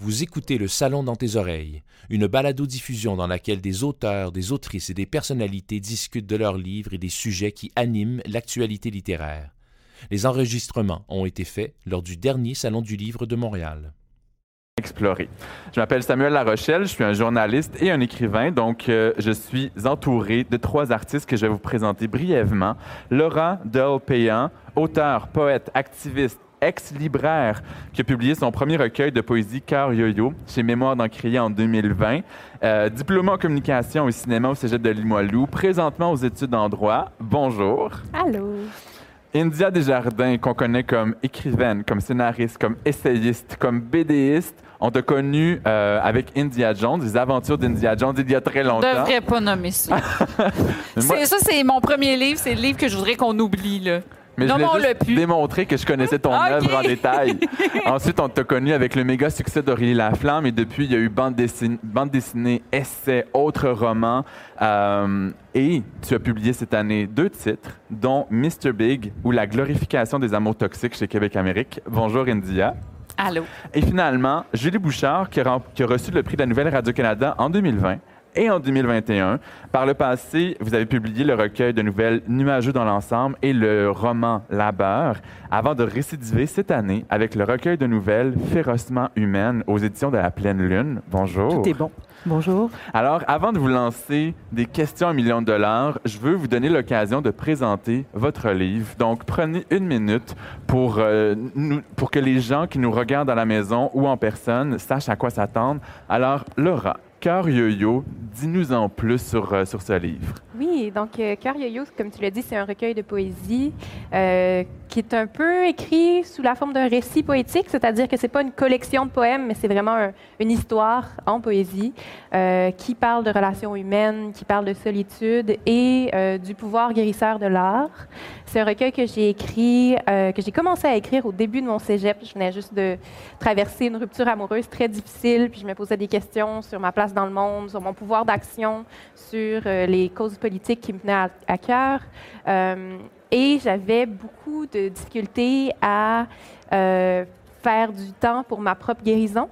Vous écoutez Le Salon dans tes oreilles, une balado-diffusion dans laquelle des auteurs, des autrices et des personnalités discutent de leurs livres et des sujets qui animent l'actualité littéraire. Les enregistrements ont été faits lors du dernier Salon du Livre de Montréal. Explorer. Je m'appelle Samuel Larochelle, je suis un journaliste et un écrivain, donc euh, je suis entouré de trois artistes que je vais vous présenter brièvement. Laura Delpayan, auteur, poète, activiste, ex-libraire, qui a publié son premier recueil de poésie Cœur Yo-Yo chez Mémoire d'Encrier en 2020. Euh, diplômé en communication au cinéma au cégep de Limoilou, présentement aux études en droit. Bonjour. Allô. India Desjardins, qu'on connaît comme écrivaine, comme scénariste, comme essayiste, comme BDiste, on t'a connu euh, avec India Jones, les aventures d'India Jones il y a très longtemps. Je devrais pas nommer ça. moi- ça, c'est mon premier livre. C'est le livre que je voudrais qu'on oublie. Là. Mais je voulais juste démontrer que je connaissais ton œuvre en détail. Ensuite, on t'a connu avec le méga succès d'Aurélie Laflamme et depuis, il y a eu bande dessinée, bande dessinée essais, autres romans. Euh, et tu as publié cette année deux titres, dont Mr. Big ou La glorification des amours toxiques chez Québec Amérique. Bonjour, India. Allô. Et finalement, Julie Bouchard, qui a, rem- qui a reçu le prix de la Nouvelle Radio-Canada en 2020 et en 2021. Par le passé, vous avez publié le recueil de nouvelles Nuageux dans l'ensemble et le roman Labeur, avant de récidiver cette année avec le recueil de nouvelles Férocement humaines aux éditions de la Pleine Lune. Bonjour. Tout est bon. Bonjour. Alors, avant de vous lancer des questions à millions de dollars, je veux vous donner l'occasion de présenter votre livre. Donc, prenez une minute pour, euh, nous- pour que les gens qui nous regardent à la maison ou en personne sachent à quoi s'attendre. Alors, Laura, Cœur Yo-Yo, dis-nous en plus sur, euh, sur ce livre. Oui, donc euh, Cœur Yo-Yo, comme tu l'as dit, c'est un recueil de poésie euh, qui est un peu écrit sous la forme d'un récit poétique, c'est-à-dire que c'est pas une collection de poèmes, mais c'est vraiment un- une histoire en poésie euh, qui parle de relations humaines, qui parle de solitude et du pouvoir guérisseur de l'art. C'est un recueil que j'ai écrit, euh, que j'ai commencé à écrire au début de mon cégep. Je venais juste de traverser une rupture amoureuse très difficile, puis je me posais des questions sur ma place dans le monde, sur mon pouvoir d'action, sur euh, les causes politiques qui me tenaient à, cœur. Euh, et j'avais beaucoup de difficultés à faire du temps pour ma propre guérison.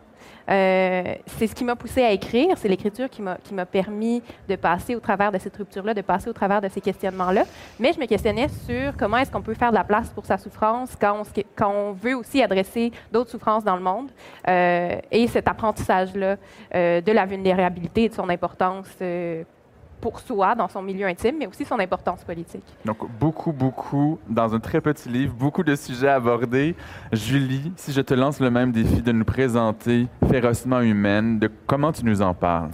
Euh, c'est ce qui m'a poussé à écrire, c'est l'écriture qui m'a permis de passer au travers de cette rupture-là, de passer au travers de ces questionnements-là. Mais je me questionnais sur comment est-ce qu'on peut faire de la place pour sa souffrance quand on, quand on veut aussi adresser d'autres souffrances dans le monde. Euh, et cet apprentissage-là euh, de la vulnérabilité et de son importance pour soi, dans son milieu intime, mais aussi son importance politique. Donc, beaucoup, beaucoup, dans un très petit livre, beaucoup de sujets abordés. Julie, si je te lance le même défi de nous présenter Férocement humaine, de comment tu nous en parles?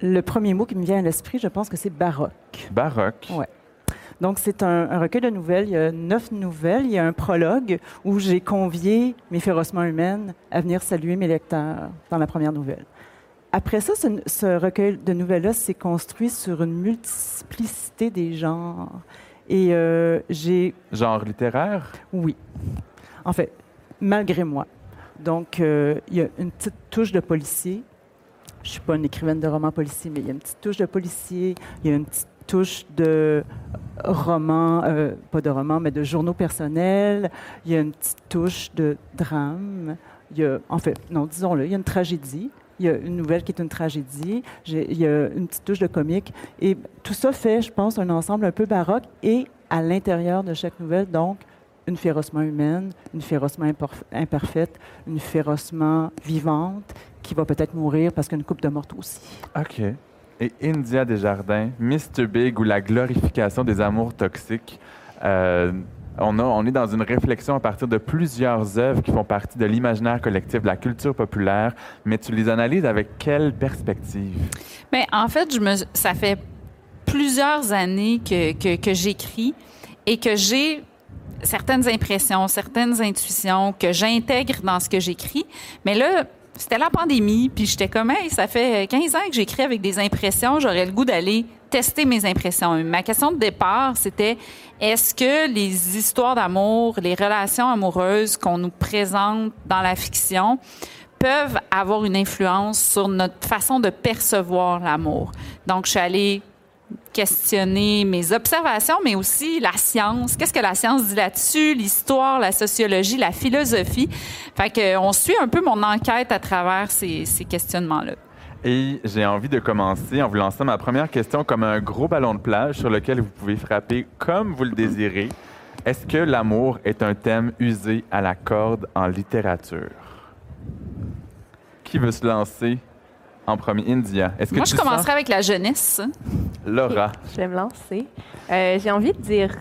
Le premier mot qui me vient à l'esprit, je pense que c'est baroque. Baroque. Ouais. Donc, c'est un, un recueil de nouvelles. Il y a neuf nouvelles. Il y a un prologue où j'ai convié mes férocement humaines à venir saluer mes lecteurs dans la première nouvelle. Après ça, ce, ce recueil de nouvelles-là s'est construit sur une multiplicité des genres. Et euh, j'ai Genre littéraire? Oui. En fait, malgré moi. Donc, euh, il y a une petite touche de policier. Je suis pas une écrivaine de romans policiers, mais il y a une petite touche de policier. Il y a une petite touche de romans, euh, pas de romans, mais de journaux personnels. Il y a une petite touche de drame. Il y a, en fait, non, disons-le, il y a une tragédie. Il y a une nouvelle qui est une tragédie. Il y a une petite touche de comique. Et tout ça fait, je pense, un ensemble un peu baroque. Et à l'intérieur de chaque nouvelle, donc, une férocement humaine, une férocement imparf- imparfaite, une férocement vivante, qui va peut-être mourir parce qu'une coupe de morte aussi. OK. Et India Desjardins, Mr. Big ou la glorification des amours toxiques. Euh, on, est dans une réflexion à partir de plusieurs œuvres qui font partie de l'imaginaire collectif, de la culture populaire, mais tu les analyses avec quelle perspective? Mais en fait, ça fait plusieurs années que j'écris et que j'ai certaines impressions, certaines intuitions que j'intègre dans ce que j'écris. Mais là, c'était la pandémie, puis j'étais comme, hey, ça fait 15 ans que j'écris avec des impressions, j'aurais le goût d'aller tester mes impressions. Ma question de départ, c'était, est-ce que les histoires d'amour, les relations amoureuses qu'on nous présente dans la fiction peuvent avoir une influence sur notre façon de percevoir l'amour? Donc, je suis allée questionner mes observations, mais aussi la science. Qu'est-ce que la science dit là-dessus? L'histoire, la sociologie, la philosophie. Fait que on suit un peu mon enquête à travers ces, ces questionnements-là. Et j'ai envie de commencer en vous lançant ma première question comme un gros ballon de plage sur lequel vous pouvez frapper comme vous le désirez. Est-ce que l'amour est un thème usé à la corde en littérature? Qui veut se lancer en premier? India. Est-ce que Moi, tu je sens- commencerai avec la jeunesse. Laura. Je vais me lancer. Euh, J'ai envie de dire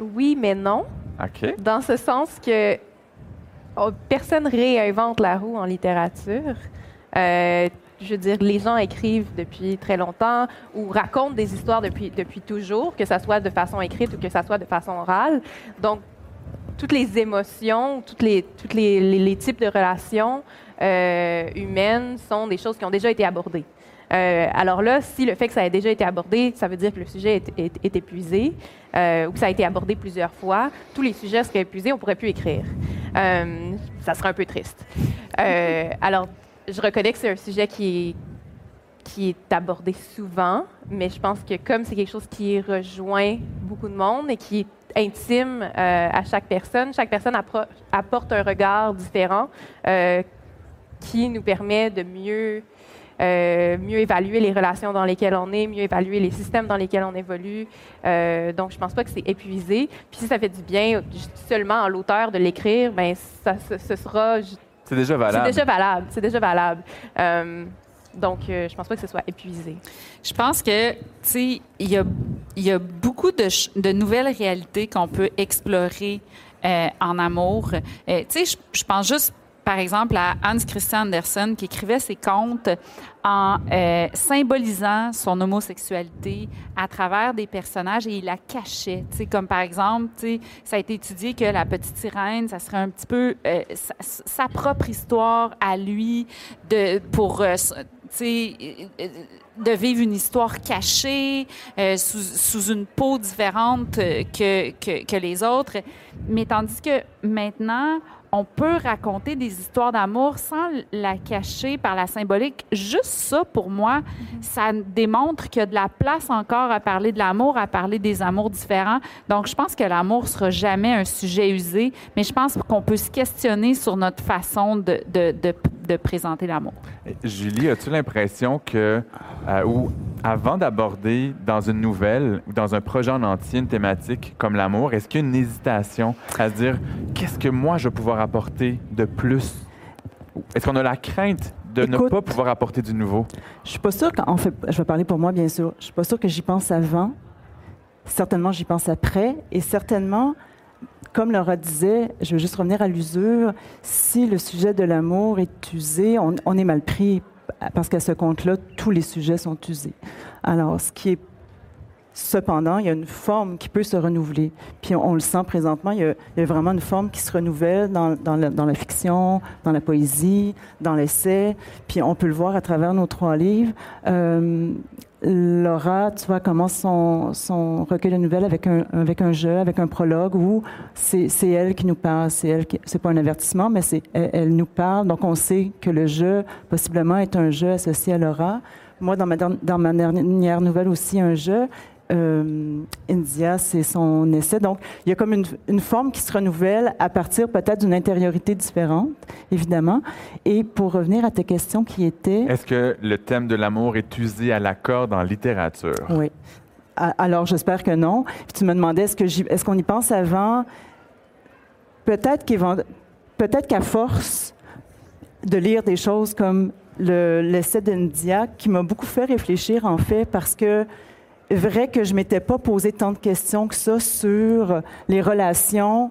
oui, mais non, OK. dans ce sens que oh, personne réinvente la roue en littérature. Euh, je veux dire, les gens écrivent depuis très longtemps ou racontent des histoires depuis, depuis toujours, que ça soit de façon écrite ou que ça soit de façon orale. Donc, toutes les émotions, toutes les, toutes les, types de relations euh, humaines sont des choses qui ont déjà été abordées. Euh, alors là, si le fait que ça ait déjà été abordé, ça veut dire que le sujet est, est- épuisé ou que ça a été abordé plusieurs fois, tous les sujets seraient épuisés, on ne pourrait plus écrire. Ça serait un peu triste. Alors, je reconnais que c'est un sujet qui est, abordé souvent, mais je pense que comme c'est quelque chose qui rejoint beaucoup de monde et qui est intime euh, à chaque personne, chaque personne apporte un regard différent euh, qui nous permet de mieux, euh, mieux évaluer les relations dans lesquelles on est, mieux évaluer les systèmes dans lesquels on évolue. Donc, je pense pas que c'est épuisé. Puis si ça fait du bien seulement à l'auteur de l'écrire, ben ça, ce sera C'est déjà c'est valable. déjà valable. C'est déjà valable. Euh, donc, euh, je pense pas que ce soit épuisé. Je pense que, tu sais, il y a, il y a beaucoup de, nouvelles réalités qu'on peut explorer euh, en amour. Euh, tu sais, je, je pense juste, par exemple, à Hans Christian Andersen qui écrivait ses contes en euh, symbolisant son homosexualité à travers des personnages et il la cachait. Tu sais, comme par exemple, ça a été étudié que la petite sirène, ça serait un petit peu euh, sa, propre histoire à lui de pour euh, euh, de vivre une histoire cachée sous, une peau différente que, que les autres. Mais tandis que maintenant, on peut raconter des histoires d'amour sans la cacher par la symbolique. Juste ça, pour moi, ça démontre qu'il y a de la place encore à parler de l'amour, à parler des amours différents. Donc, je pense que l'amour sera jamais un sujet usé, mais je pense qu'on peut se questionner sur notre façon de, de, de, présenter l'amour. Julie, as-tu l'impression que, euh, ou avant d'aborder dans une nouvelle ou dans un projet en entier une thématique comme l'amour, est-ce qu'il y a une hésitation à se dire qu'est-ce que moi je vais pouvoir apporter de plus? Est-ce qu'on a la crainte de ne pas pouvoir apporter du nouveau? Je suis pas sûre qu'en fait, je vais parler pour moi, bien sûr. Je suis pas sûre que j'y pense avant. Certainement, j'y pense après. Et certainement, comme Laura disait, je veux juste revenir à l'usure. Si le sujet de l'amour est usé, on, on est mal pris parce qu'à ce compte-là, tous les sujets sont usés. Alors, ce qui est Cependant, il y a une forme qui peut se renouveler. Puis on, le sent présentement, il y, a, vraiment une forme qui se renouvelle dans, dans, la, dans la fiction, dans la poésie, dans l'essai. Puis on peut le voir à travers nos trois livres. Euh, Laura, tu vois, commence son, son recueil de nouvelles avec un, jeu, avec un prologue où c'est elle qui nous parle. C'est elle qui, pas un avertissement, mais c'est elle, nous parle. Donc on sait que le jeu possiblement est un jeu associé à Laura. Moi, dans ma dernière nouvelle aussi, un jeu. Euh, India, c'est son essai. Donc, il y a comme une, une forme qui se renouvelle à partir peut-être d'une intériorité différente, évidemment. Et pour revenir à tes questions qui étaient... Est-ce que le thème de l'amour est usé à la corde en littérature? Oui. Alors, j'espère que non. Puis tu me demandais, est-ce que j'y- est-ce qu'on y pense avant? Peut-être qu'à force de lire des choses comme le- l'essai d'India, qui m'a beaucoup fait réfléchir, en fait, parce que vrai que je m'étais pas posé tant de questions que ça sur les relations.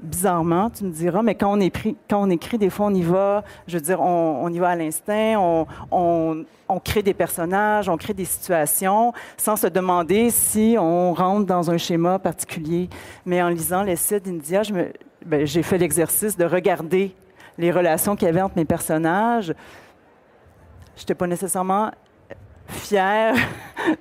Bizarrement, tu me diras, mais quand on, écrit, des fois, on y va, je veux dire, on, y va à l'instinct, on, on, crée des personnages, on crée des situations, sans se demander si on rentre dans un schéma particulier. Mais en lisant l'essai d'India, ben, j'ai fait l'exercice de regarder les relations qu'il y avait entre mes personnages. Je n'étais pas nécessairement fière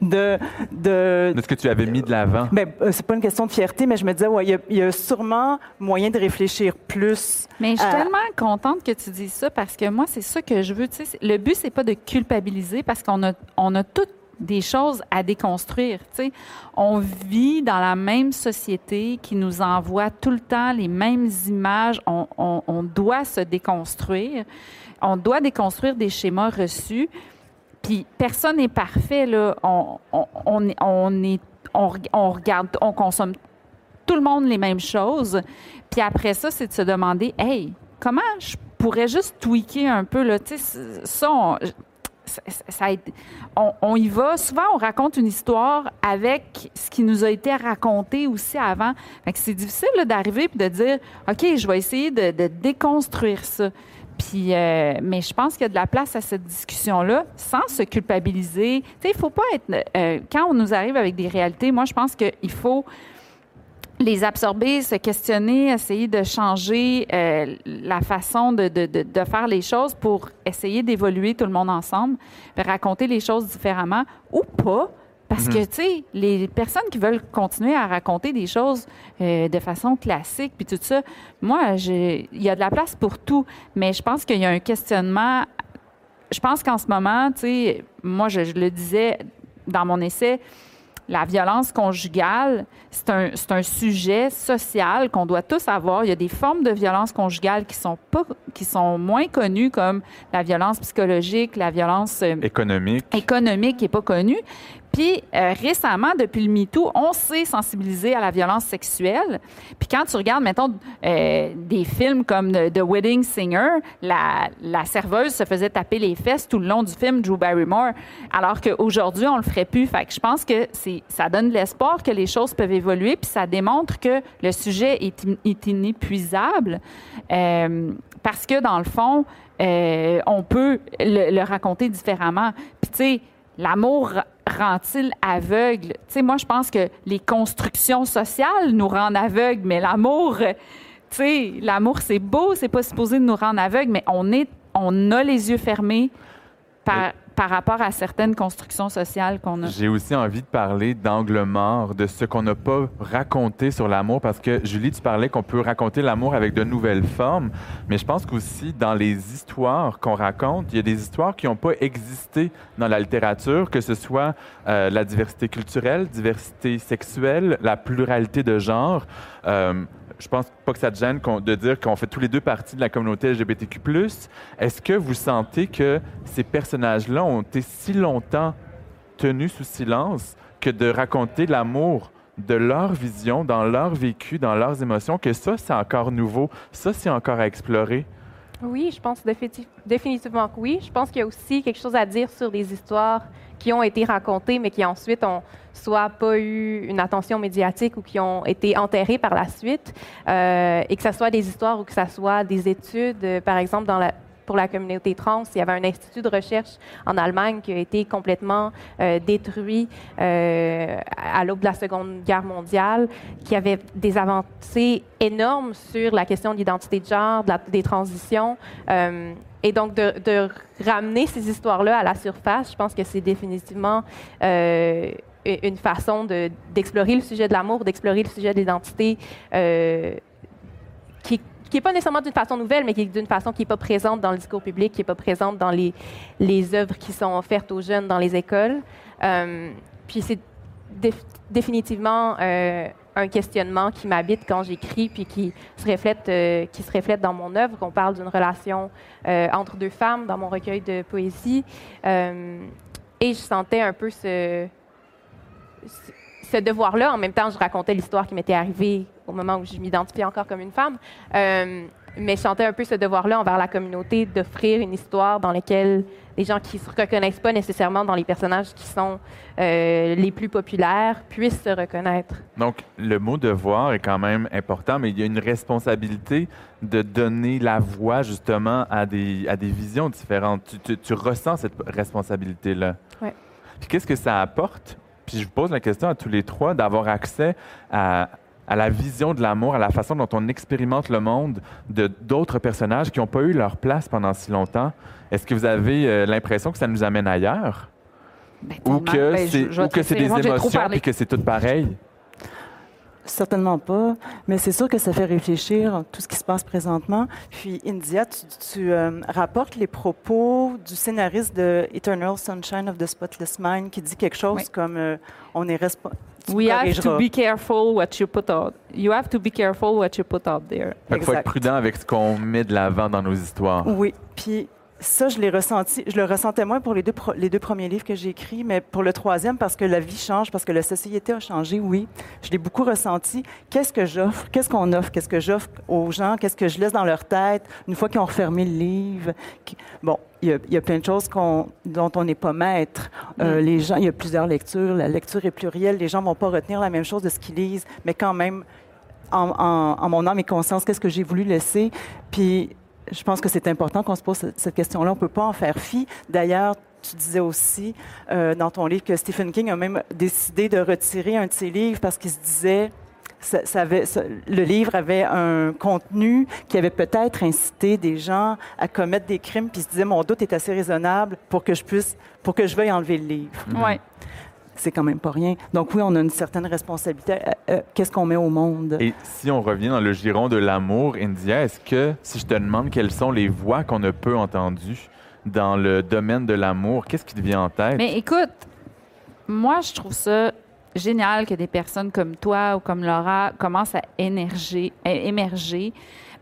de, de, De ce que tu avais mis de l'avant? ben, euh, c'est pas une question de fierté, mais je me disais, ouais, il y a- il y, a sûrement moyen de réfléchir plus. Mais je suis tellement contente que tu dises ça parce que moi, c'est ça que je veux. Tu sais, c'est- le but, c'est pas de culpabiliser parce qu'on a, on a toutes des choses à déconstruire. tu sais. On vit dans la même société qui nous envoie tout le temps les mêmes images. On, on- on doit se déconstruire. On doit déconstruire des schémas reçus. Puis personne n'est parfait. Là. On, regarde, on consomme tout le monde les mêmes choses. Puis après ça, c'est de se demander, hey, comment je pourrais juste tweaker un peu là, tu sais, ça, on, y va. Souvent, on raconte une histoire avec ce qui nous a été raconté aussi avant. Fait c'est difficile d'arriver et de dire, OK, je vais essayer de, de déconstruire ça. Puis, euh, mais je pense qu'il y a de la place à cette discussion-là sans se culpabiliser. Tu sais, il faut pas être. euh, quand on nous arrive avec des réalités, moi, je pense qu'il faut les absorber, se questionner, essayer de changer euh, la façon de, faire les choses pour essayer d'évoluer tout le monde ensemble, raconter les choses différemment ou pas. Parce que, tu sais, les personnes qui veulent continuer à raconter des choses euh, de façon classique, puis tout ça, moi, il y a de la place pour tout, mais je pense qu'il y a un questionnement. Je pense qu'en ce moment, tu sais, moi, je, je le disais dans mon essai, la violence conjugale, c'est un, un sujet social qu'on doit tous avoir. Il y a des formes de violence conjugale qui sont pas, qui sont moins connues, comme la violence psychologique, la violence euh, Économique. économique qui n'est pas connue. Puis euh, récemment, depuis le MeToo, on s'est sensibilisé à la violence sexuelle. Puis quand tu regardes, mettons, euh, des films comme The, Wedding Singer, la, serveuse se faisait taper les fesses tout le long du film Drew Barrymore, alors qu'aujourd'hui, on le ferait plus. Fait que je pense que ça donne de l'espoir que les choses peuvent évoluer, puis ça démontre que le sujet est, in- est inépuisable. Euh, parce que, dans le fond, on peut le, le raconter différemment. Puis, tu sais, l'amour rend-il aveugle? Tu sais, moi, je pense que les constructions sociales nous rendent aveugles, mais l'amour, euh, tu sais, l'amour, c'est beau, c'est pas supposé nous rendre aveugles, mais on, est, on a les yeux fermés par, par rapport à certaines constructions sociales qu'on a. J'ai aussi envie de parler d'angle mort, de ce qu'on n'a pas raconté sur l'amour, parce que Julie, tu parlais qu'on peut raconter l'amour avec de nouvelles formes, mais je pense qu'aussi dans les histoires qu'on raconte, il y a des histoires qui n'ont pas existé dans la littérature, que ce soit euh, la diversité culturelle, diversité sexuelle, la pluralité de genres. Euh, je pense pas que ça te gêne de dire qu'on fait tous les deux partie de la communauté LGBTQ+. Est-ce que vous sentez que ces personnages-là ont été si longtemps tenus sous silence que de raconter l'amour de leur vision, dans leur vécu, dans leurs émotions, que ça, c'est encore nouveau, ça, c'est encore à explorer? Oui, je pense définitiv- définitivement que oui. Je pense qu'il y a aussi quelque chose à dire sur des histoires qui ont été racontées, mais qui ensuite ont soit pas eu une attention médiatique ou qui ont été enterrées par la suite, Euh, et que ce soit des histoires ou que ce soit des études, euh, par exemple dans la la communauté trans, il y avait un institut de recherche en Allemagne qui a été complètement euh, détruit euh, à l'aube de la Seconde Guerre mondiale, qui avait des avancées énormes sur la question de l'identité de genre, des transitions. Euh, et donc, de, ramener ces histoires-là à la surface, je pense que c'est définitivement une façon de- d'explorer le sujet de l'amour, d'explorer le sujet de l'identité, qui n'est pas nécessairement d'une façon nouvelle, mais qui est d'une façon qui n'est pas présente dans le discours public, qui n'est pas présente dans les, les œuvres qui sont offertes aux jeunes dans les écoles. Euh, puis c'est déf- définitivement euh, un questionnement qui m'habite quand j'écris, puis qui se reflète, euh, qui se reflète dans mon œuvre. On parle d'une relation entre deux femmes dans mon recueil de poésie. Et je sentais un peu ce- ce devoir-là. En même temps, je racontais l'histoire qui m'était arrivée au moment où je m'identifiais encore comme une femme. Euh, mais je sentais un peu ce devoir-là envers la communauté d'offrir une histoire dans laquelle les gens qui ne se reconnaissent pas nécessairement dans les personnages qui sont euh, les plus populaires puissent se reconnaître. Donc, le mot devoir est quand même important, mais il y a une responsabilité de donner la voix justement à des, à des visions différentes. Tu, tu- tu ressens cette responsabilité-là. Ouais. Puis qu'est-ce que ça apporte? Puis je vous pose la question à tous les trois d'avoir accès à, à la vision de l'amour, à la façon dont on expérimente le monde de d'autres personnages qui n'ont pas eu leur place pendant si longtemps. Est-ce que vous avez euh, l'impression que ça nous amène ailleurs? Ben, Ou que Ben, c'est des émotions puis que c'est tout pareil? Certainement pas, mais c'est sûr que ça fait réfléchir tout ce qui se passe présentement. Puis, India, tu, tu euh, rapportes les propos du scénariste de Eternal Sunshine of the Spotless Mind qui dit quelque chose Oui. comme euh, on est responsable. We have to be careful what you put out. You have to be careful what you put out there. Fait qu'il faut être prudent avec ce qu'on met de l'avant dans nos histoires. Oui, puis ça, je l'ai ressenti. Je le ressentais moins pour les deux, les deux premiers livres que j'ai écrits, mais pour le troisième, parce que la vie change, parce que la société a changé, oui. Je l'ai beaucoup ressenti. Qu'est-ce que j'offre? Qu'est-ce qu'on offre? Qu'est-ce que j'offre aux gens? Qu'est-ce que je laisse dans leur tête une fois qu'ils ont refermé le livre? Bon, il y a, il y a plein de choses dont on n'est pas maître. Euh, Les gens, il y a plusieurs lectures. La lecture est plurielle. Les gens vont pas retenir la même chose de ce qu'ils lisent, mais quand même, en, en- en mon âme et conscience, qu'est-ce que j'ai voulu laisser? Puis, je pense que c'est important qu'on se pose cette- question-là. On ne peut pas en faire fi. D'ailleurs, tu disais aussi euh, dans ton livre que Stephen King a même décidé de retirer un de ses livres parce qu'il se disait ça, le livre avait un contenu qui avait peut-être incité des gens à commettre des crimes, puis il se disait mon doute est assez raisonnable pour que je puisse, pour que je veuille enlever le livre. Ouais. C'est quand même pas rien. Donc oui, on a une certaine responsabilité. Euh, euh, Qu'est-ce qu'on met au monde? Et si on revient dans le giron de l'amour, India, est-ce que si je te demande quelles sont les voix qu'on a peu entendues dans le domaine de l'amour, qu'est-ce qui te vient en tête? Mais écoute, moi, je trouve ça génial que des personnes comme toi ou comme Laura commencent à émerger, à émerger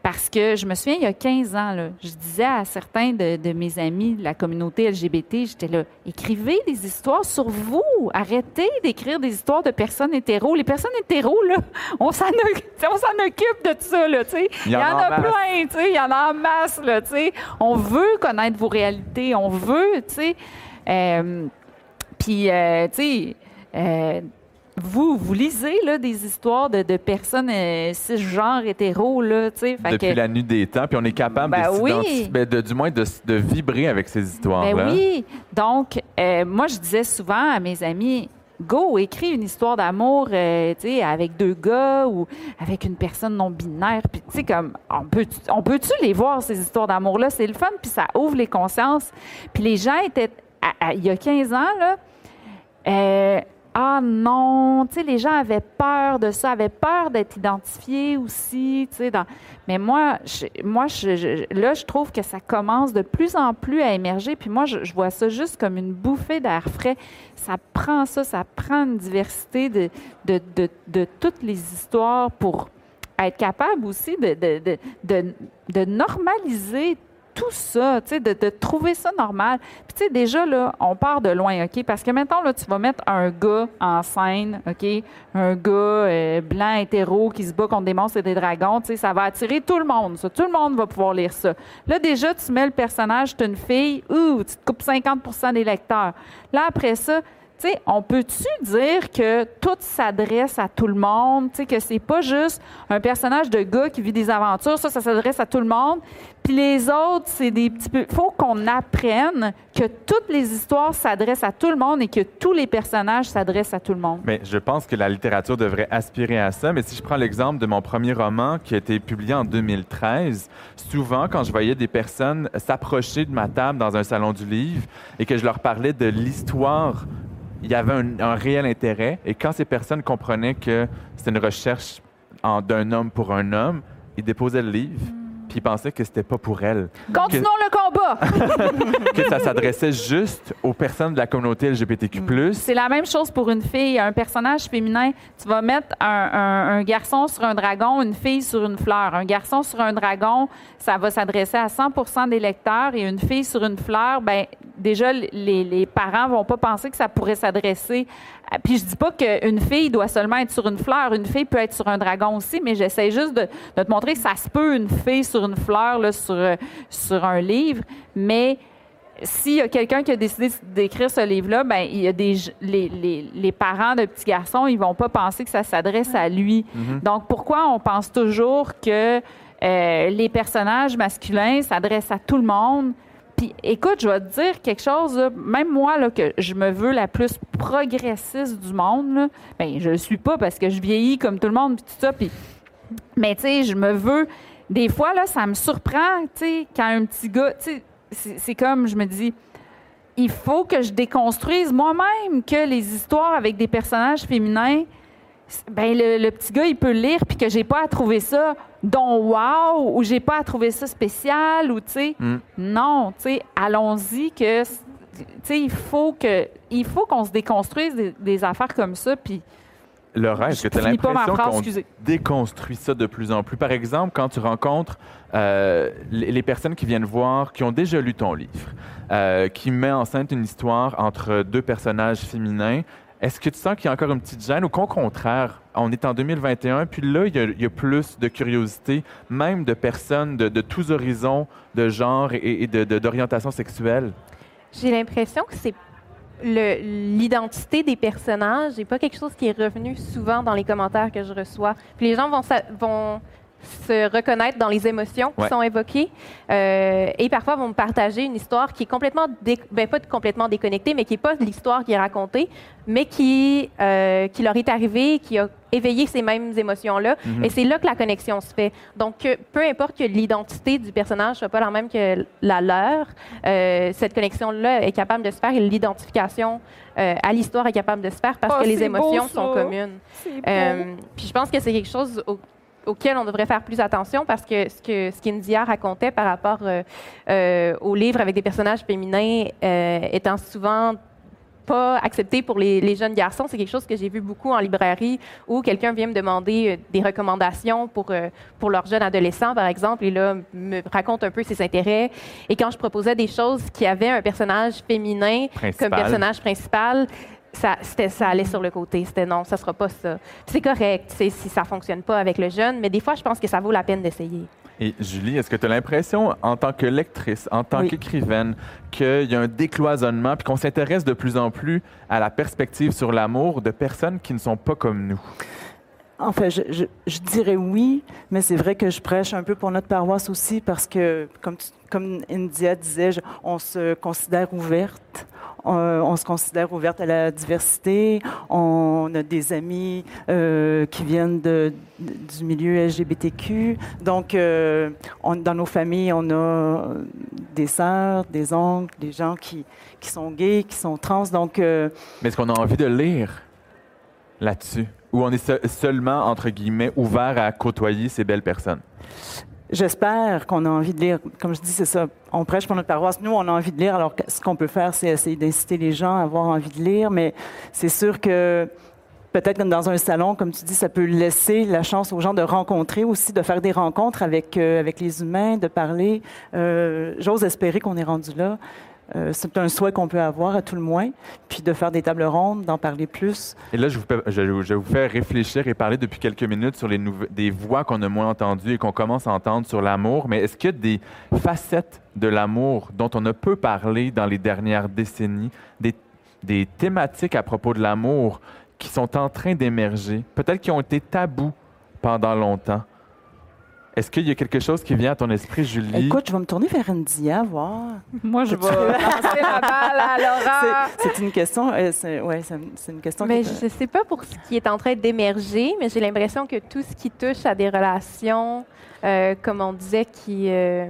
parce que je me souviens, il y a 15 ans, là, je disais à certains de, de mes amis de la communauté LGBT, j'étais là, écrivez des histoires sur vous. Arrêtez d'écrire des histoires de personnes hétéros. Les personnes hétéros, là, on s'en occupe de ça, là, tu sais. Il y en a, masse. plein, tu sais. Il y en a en masse, là, tu sais. On veut connaître vos réalités. On veut, tu sais. Euh, puis, euh, tu sais, euh, vous, vous lisez là, des histoires de, de personnes euh, cisgenres hétéros, là, tu sais. Depuis que- la nuit des temps, puis on est capable Ben de, oui. s'identifier- ben, de- du moins de, vibrer avec ces histoires-là. Ben oui. Donc, euh, moi, je disais souvent à mes amis, go, écris une histoire d'amour, euh, tu sais, avec deux gars ou avec une personne non binaire. Puis, tu sais, comme, on peut, on peut-tu les voir ces histoires d'amour-là? C'est le fun, puis ça ouvre les consciences. Puis les gens étaient, à- à- il y a 15 ans là. Ah non, tu sais, les gens avaient peur de ça, avaient peur d'être identifiés aussi, tu sais. Mais moi, moi là, je trouve que ça commence de plus en plus à émerger. Puis moi, je, vois ça juste comme une bouffée d'air frais. Ça prend ça, ça prend une diversité de, toutes les histoires pour être capable aussi de, de normaliser tout ça, tu sais, de, trouver ça normal. Puis tu sais, déjà, là, on part de loin, OK? Parce que maintenant, là, tu vas mettre un gars en scène, OK? Un gars euh, blanc, hétéro, qui se bat contre des monstres et des dragons, tu sais, ça va attirer tout le monde, ça. Tout le monde va pouvoir lire ça. Là, déjà, tu mets le personnage, tu une fille, ouh, tu te coupes 50% des lecteurs. Là, après ça, tu on peut-tu dire que tout s'adresse à tout le monde? Tu sais, que c'est pas juste un personnage de gars qui vit des aventures, ça, ça s'adresse à tout le monde. Puis les autres, c'est des petits peu. faut qu'on apprenne que toutes les histoires s'adressent à tout le monde et que tous les personnages s'adressent à tout le monde. Mais je pense que la littérature devrait aspirer à ça. Mais si je prends l'exemple de mon premier roman qui a été publié en 2013, souvent, quand je voyais des personnes s'approcher de ma table dans un salon du livre et que je leur parlais de l'histoire, il y avait un, un réel intérêt. Et quand ces personnes comprenaient que c'était une recherche d'un homme pour un homme, ils déposaient le livre. Puis ils pensaient que c'était pas pour elles, Continuons le combat! que ça s'adressait juste aux personnes de la communauté LGBTQ+. C'est la même chose pour une fille. Un personnage féminin, tu vas mettre un, un- un garçon sur un dragon, une fille sur une fleur. Un garçon sur un dragon, ça va s'adresser à 100% des lecteurs et une fille sur une fleur, ben déjà, les, les parents vont pas penser que ça pourrait s'adresser. Puis je dis pas qu'une fille doit seulement être sur une fleur. Une fille peut être sur un dragon aussi, mais j'essaie juste de, de te montrer que ça se peut, une fille sur une fleur, là, sur, euh, sur un livre. Mais s'il y a quelqu'un qui a décidé d'écrire ce livre-là, ben il y a des les, les, les parents de petits garçons, ils vont pas penser que ça s'adresse à lui. Donc pourquoi on pense toujours que euh, les personnages masculins s'adressent à tout le monde Puis écoute, je vais te dire quelque chose, même moi là, que je me veux la plus progressiste du monde, là, ben je le suis pas parce que je vieillis comme tout le monde puis tout ça, puis mais tu sais, je me veux des fois là, ça me surprend, tu sais, quand un petit gars, tu sais, c'est comme je me dis il faut que je déconstruise moi-même que les histoires avec des personnages féminins ben le, le petit gars, il peut lire, puis que j'ai pas à trouver ça donc wow, ou j'ai pas à trouver ça spécial, ou tu sais, Mm. non, tu sais, allons-y que, tu sais, il faut que, il faut qu'on se déconstruise des, des affaires comme ça, puis Laura, est-ce que tu as l'impression qu'on déconstruit ça de plus en plus? Par exemple, quand tu rencontres euh, les les personnes qui viennent voir, qui ont déjà lu ton livre, euh, qui met en scène une histoire entre deux personnages féminins, est-ce que tu sens qu'il y a encore une petite gêne? Ou qu'au contraire, on est en 2021, puis là, il y a, plus de curiosité, même de personnes de, tous horizons, de genre et, et d'orientation sexuelle? J'ai l'impression que c'est l'identité des personnages n'est pas quelque chose qui est revenu souvent dans les commentaires que je reçois. Puis les gens vont se reconnaître dans les émotions qui sont évoquées euh, et parfois vont me partager une histoire qui est complètement, dé- ben, pas complètement déconnectée, mais qui n'est pas l'histoire qui est racontée, mais qui, euh, qui leur est arrivée, qui a éveillé ces mêmes émotions-là. Mhm. Et c'est là que la connexion se fait. Donc, euh, peu importe que l'identité du personnage soit pas la même que la leur, euh, cette connexion-là est capable de se faire et l'identification euh, à l'histoire est capable de se faire parce Oh, que les beau, émotions sont communes. Euh, puis je pense que c'est quelque chose au- auquel on devrait faire plus attention parce que ce que ce qu'India racontait par rapport euh, euh, aux livres avec des personnages féminins euh, étant souvent pas accepté pour les, les jeunes garçons. C'est quelque chose que j'ai vu beaucoup en librairie où quelqu'un vient me demander euh, des recommandations pour, pour leurs jeunes adolescents, par exemple, et là, me raconte un peu ses intérêts. Et quand je proposais des choses qui avaient un personnage féminin Principal. comme personnage principal, ça, c'était- ça allait sur le côté. C'était non, ça sera pas ça. Puis C'est correct c'est- si ça fonctionne pas avec le jeune, mais des fois, je pense que ça vaut la peine d'essayer. Et Julie, est-ce que tu as l'impression, en tant que lectrice, en tant Oui. qu'écrivaine, qu'il y a un décloisonnement, puis qu'on s'intéresse de plus en plus à la perspective sur l'amour de personnes qui ne sont pas comme nous? En fait, je, je- je dirais oui, mais c'est vrai que je prêche un peu pour notre paroisse aussi parce que, comme, tu- comme India disait, je- on se considère ouverte. Euh, on se considère ouverte à la diversité. On a des amis euh, qui viennent du milieu LGBTQ. Donc, euh, dans nos familles, on a des sœurs, des oncles, des gens qui, sont gays, qui sont trans. Donc, Mais est-ce qu'on a envie de lire là-dessus? Ou on est se- seulement, entre guillemets, ouvert à côtoyer ces belles personnes? J'espère qu'on a envie de lire. Comme je dis, c'est ça. On prêche pour notre paroisse. Nous, on a envie de lire. Alors, ce qu'on peut faire, c'est essayer d'inciter les gens à avoir envie de lire. Mais c'est sûr que peut-être comme dans un salon, comme tu dis, ça peut laisser la chance aux gens de rencontrer aussi, de faire des rencontres avec, euh, les humains, de parler. Euh, J'ose espérer qu'on est rendu là. Euh, c'est un souhait qu'on peut avoir à tout le moins. Puis de faire des tables rondes, d'en parler plus. Et là, je vous, je, vous fais réfléchir et parler depuis quelques minutes sur les des voix qu'on a moins entendues et qu'on commence à entendre sur l'amour. Mais est-ce qu'il y a des facettes de l'amour dont on a peu parlé dans les dernières décennies, des, des thématiques à propos de l'amour qui sont en train d'émerger, peut-être qui ont été tabous pendant longtemps? Est-ce qu'il y a quelque chose qui vient à ton esprit, Julie? Écoute, je vais me tourner vers India, voir. Moi, je vais lancer la balle à Laura. C'est c'est une question. euh, c'est ouais, c'est c'est une question. Mais qui est- je ne sais pas pour ce qui est en train d'émerger, mais j'ai l'impression que tout ce qui touche à des relations, euh, comme on disait, qui euh,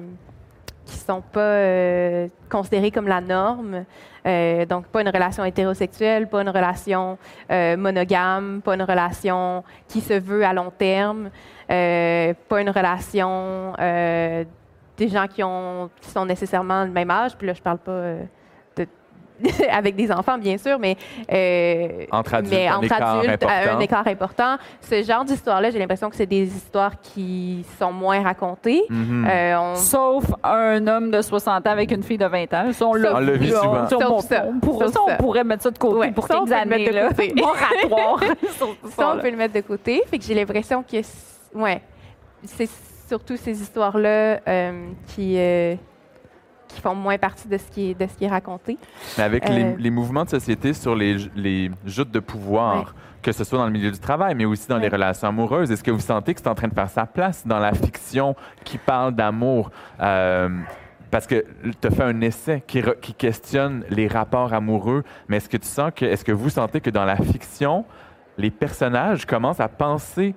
qui sont pas euh, considérées comme la norme, euh, donc pas une relation hétérosexuelle, pas une relation euh, monogame, pas une relation qui se veut à long terme, euh, pas une relation des gens qui ont qui sont nécessairement le même âge. Puis là, je parle pas avec des enfants, bien sûr, mais, euh, Entre adultes, mais entre écart adultes, à important. un écart important. Ce genre d'histoire-là, j'ai l'impression que c'est des histoires qui sont moins racontées. Mhm. Euh, on- Sauf un homme de 60 ans avec une fille de 20 ans. Ça, on vu, on- souvent. ça, on- Sauf ça. on pourrait- Sauf ça, on pourrait mettre ça de côté Ouais, pour ça, on quelques peut le mettre années. de Là. Moratoire. ça, on là. peut le mettre de côté. Fait que j'ai l'impression que, ouais, c'est surtout ces histoires-là euh, qui, euh, qui font moins partie de ce qui est, de ce qui est raconté. Mais avec les, Euh, les mouvements de société sur les, les joutes de pouvoir, Ouais. que ce soit dans le milieu du travail, mais aussi dans les relations amoureuses, est-ce que vous sentez que c'est en train de faire sa place dans la fiction qui parle d'amour? Euh, parce que tu as fait un essai qui, re- qui questionne les rapports amoureux, mais est-ce que tu sens que, est-ce que vous sentez que dans la fiction, les personnages commencent à penser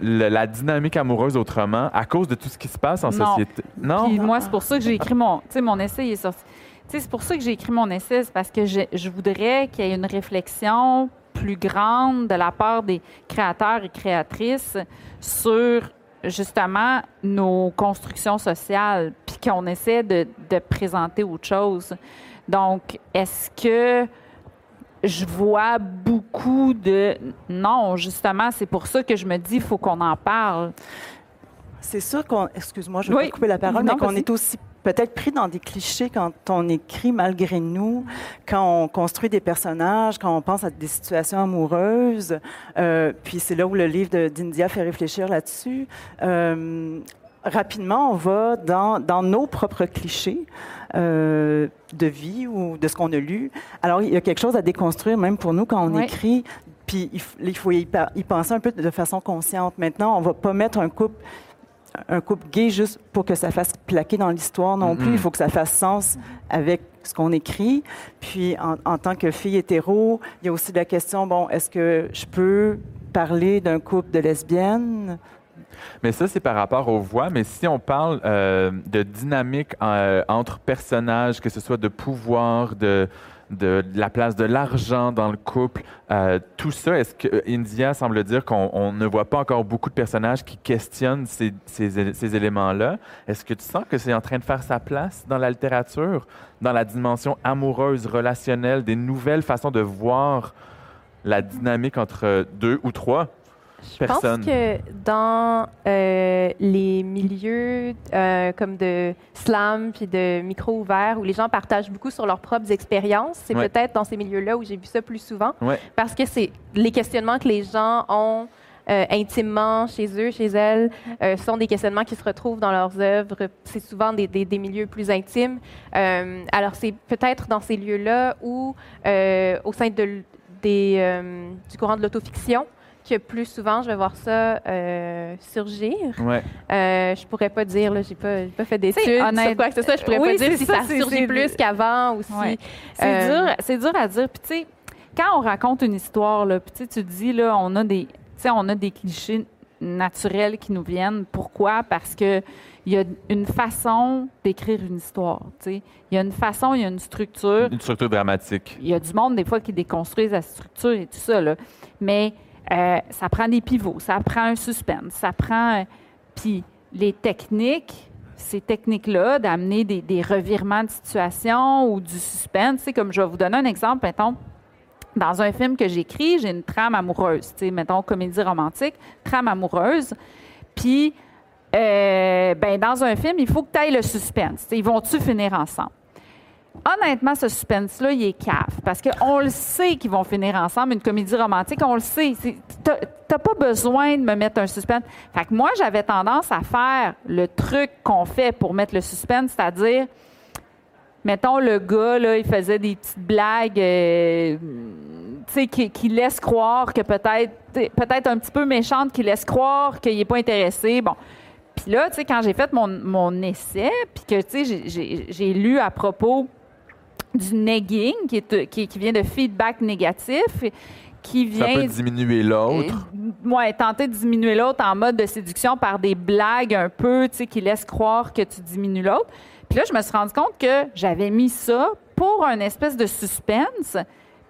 le- la dynamique amoureuse autrement à cause de tout ce qui se passe en Non. société? Non? Puis moi, c'est pour ça que j'ai écrit mon, tu sais, mon essai. Il est sorti. C'est pour ça que j'ai écrit mon essai, c'est parce que je, je voudrais qu'il y ait une réflexion plus grande de la part des créateurs et créatrices sur justement nos constructions sociales, puis qu'on essaie de, de présenter autre chose. Donc, est-ce que je vois beaucoup de... Non, justement, c'est pour ça que je me dis, il faut qu'on en parle. C'est sûr qu'on, excuse-moi, je vais Oui. couper la parole, Non, mais qu'on est aussi peut-être pris dans des clichés quand on écrit malgré nous, quand on construit des personnages, quand on pense à des situations amoureuses. Euh, puis c'est là où le livre de- d'India fait réfléchir là-dessus. Euh, rapidement, on va dans, dans nos propres clichés euh, de vie ou de ce qu'on a lu. Alors, il y a quelque chose à déconstruire, même pour nous, quand on Ouais. écrit. Puis il, faut y, penser un peu de façon consciente. Maintenant, on va pas mettre un couple un couple gay juste pour que ça fasse plaquer dans l'histoire non plus. Mhm. Il faut que ça fasse sens avec ce qu'on écrit. Puis, en, en tant que fille hétéro, il y a aussi la question, bon, est-ce que je peux parler d'un couple de lesbiennes? Mais ça, c'est par rapport aux voix. Mais si on parle euh, de dynamique euh, entre personnages, que ce soit de pouvoir, de, la place de l'argent dans le couple, euh, tout ça, est-ce que India semble dire qu'on on ne voit pas encore beaucoup de personnages qui questionnent ces éléments-là? Est-ce que tu sens que c'est en train de faire sa place dans la littérature, dans la dimension amoureuse, relationnelle, des nouvelles façons de voir la dynamique entre deux ou trois? Je pense que dans euh, les milieux euh, comme de slam puis de micro ouvert où les gens partagent beaucoup sur leurs propres expériences, c'est Ouais. peut-être dans ces milieux-là où j'ai vu ça plus souvent Ouais. parce que c'est les questionnements que les gens ont euh, intimement chez eux, chez elles, euh, sont des questionnements qui se retrouvent dans leurs œuvres. C'est souvent des, des- des milieux plus intimes. Euh, alors, c'est peut-être dans ces lieux-là où, au sein de, des, du courant de l'autofiction, que plus souvent, je vais voir ça euh, surgir. Ouais. Euh, je pourrais pas dire, là, j'ai pas, j'ai pas fait d'études T'sais, sur quoi que ce soit. Je pourrais Oui, pas dire si ça, surgit plus qu'avant ou si... Ouais. C'est Euh, dur, c'est dur à dire. Puis tu sais, quand on raconte une histoire, là, puis tu sais, tu te dis là, on a des, tu sais, on a des clichés naturels qui nous viennent. Pourquoi? Parce que il y a une façon d'écrire une histoire. Tu sais, il y a une façon, il y a une structure. Une structure dramatique. Il y a du monde, des fois, qui déconstruisent la structure et tout ça, là. Mais euh, ça prend des pivots, ça prend un suspense, ça prend... euh, Puis les techniques, ces techniques-là, d'amener des, revirements de situation ou du suspense, sais, comme je vais vous donner un exemple, mettons, dans un film que j'écris, j'ai une trame amoureuse, tu sais, mettons, comédie romantique, trame amoureuse, puis... euh, ben, dans un film, il faut que tu ailles le suspense. Ils vont-tu finir ensemble? Honnêtement, ce suspense-là, il est cave. Parce qu'on le sait qu'ils vont finir ensemble. Une comédie romantique, on le sait. T'as pas besoin de me mettre un suspense. Fait que moi, j'avais tendance à faire le truc qu'on fait pour mettre le suspense, c'est-à-dire, mettons, le gars, là, il faisait des petites blagues, euh, tu sais, qui, qui laissent croire que peut-être, peut-être un petit peu méchante, qui laisse croire qu'il n'est pas intéressé. Bon. Puis là, tu sais, quand j'ai fait mon, mon essai, puis que, tu sais, j'ai lu à propos du negging, qui, est, qui, qui vient de feedback négatif, qui Ça vient... peut diminuer l'autre. Ouais, tenter de diminuer l'autre en mode de séduction par des blagues un peu, tu sais, qui laissent croire que tu diminues l'autre. Puis là, je me suis rendu compte que j'avais mis ça pour un espèce de suspense.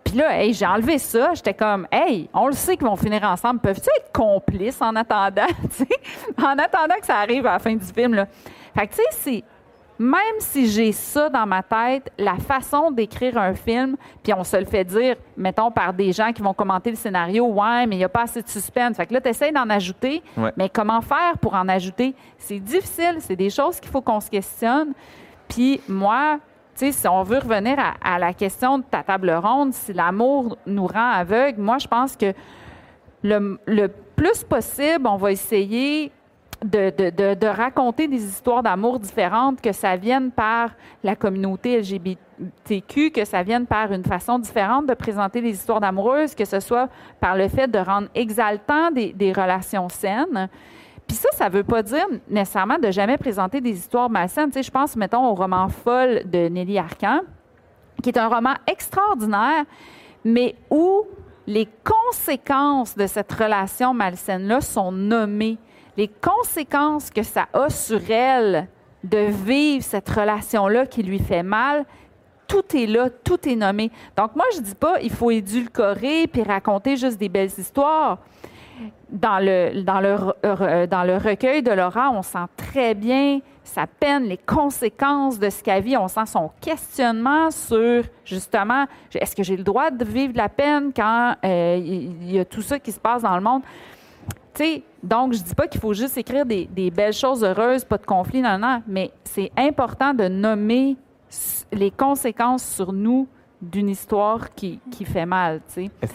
Puis là, hey, j'ai enlevé ça. J'étais comme, hey, on le sait qu'ils vont finir ensemble. Peuvent-ils être complices en attendant, tu sais, en attendant que ça arrive à la fin du film, là? Fait que, tu sais, c'est. Même si j'ai ça dans ma tête, la façon d'écrire un film, puis on se le fait dire, mettons, par des gens qui vont commenter le scénario, ouais, mais il n'y a pas assez de suspense. Fait que là, tu essaies d'en ajouter, Ouais. mais comment faire pour en ajouter? C'est difficile, c'est des choses qu'il faut qu'on se questionne. Puis moi, tu sais, si on veut revenir à, à la question de ta table ronde, si l'amour nous rend aveugles, moi, je pense que le, le plus possible, on va essayer de, de- de- raconter des histoires d'amour différentes, que ça vienne par la communauté LGBTQ, que ça vienne par une façon différente de présenter les histoires d'amoureuses, que ce soit par le fait de rendre exaltant des, des relations saines. Puis ça, ça veut pas dire nécessairement de jamais présenter des histoires malsaines. Tu sais, je pense, mettons, au roman Folle de Nelly Arcan, qui est un roman extraordinaire, mais où les conséquences de cette relation malsaine-là sont nommées. Les conséquences que ça a sur elle de vivre cette relation-là qui lui fait mal, tout est là, tout est nommé. Donc moi, je dis pas il faut édulcorer puis raconter juste des belles histoires. Dans le, dans le, dans le recueil de Laura, on sent très bien sa peine, les conséquences de ce qu'elle vit. On sent son questionnement sur, justement, est-ce que j'ai le droit de vivre de la peine quand euh, il y a tout ça qui se passe dans le monde? Tu sais, donc, je dis pas qu'il faut juste écrire des, des belles choses heureuses, pas de conflit, non, non, mais c'est important de nommer les conséquences sur nous d'une histoire qui, qui fait mal,